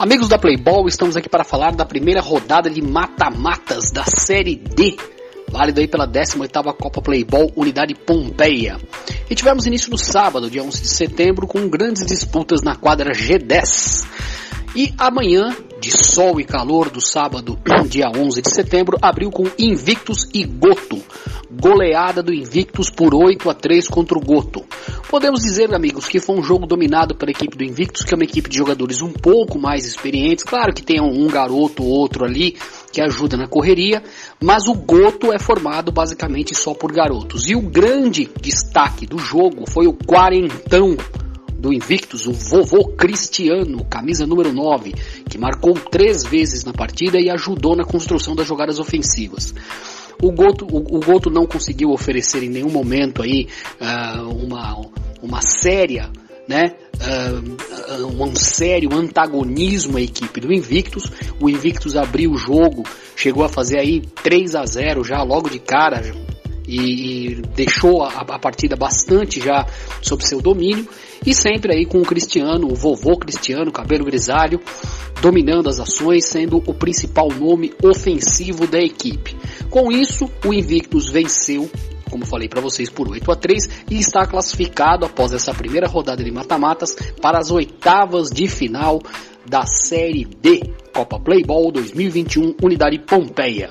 Amigos da Playball, estamos aqui para falar da primeira rodada de mata-matas da Série D, válido aí pela 18ª Copa Playball Unidade Pompeia. E tivemos início no sábado, dia 11 de setembro, com grandes disputas na quadra G10. E amanhã, de sol e calor do sábado, dia 11 de setembro, abriu com Invictus e Goto. Goleada do Invictus por 8 a 3 contra o Goto. Podemos dizer, amigos, que foi um jogo dominado pela equipe do Invictus, que é uma equipe de jogadores um pouco mais experientes. Claro que tem um garoto ou outro ali que ajuda na correria, mas o Goto é formado basicamente só por garotos. E o grande destaque do jogo foi o quarentão do Invictus, o vovô Cristiano, camisa número 9, que marcou três vezes na partida e ajudou na construção das jogadas ofensivas. O Goto, o, o Goto não conseguiu oferecer em nenhum momento aí uh, uma, uma séria né, uh, um sério antagonismo à equipe do Invictus. O Invictus abriu o jogo, chegou a fazer aí 3 a 0 já logo de cara e, e deixou a, a, partida bastante já sob seu domínio e sempre aí com o Cristiano, o vovô Cristiano, cabelo grisalho, dominando as ações, sendo o principal nome ofensivo da equipe. Com isso, o Invictus venceu como falei para vocês, por 8 a 3 e está classificado após essa primeira rodada de mata-matas para as oitavas de final da Série D Copa Playball 2021 Unidade Pompeia.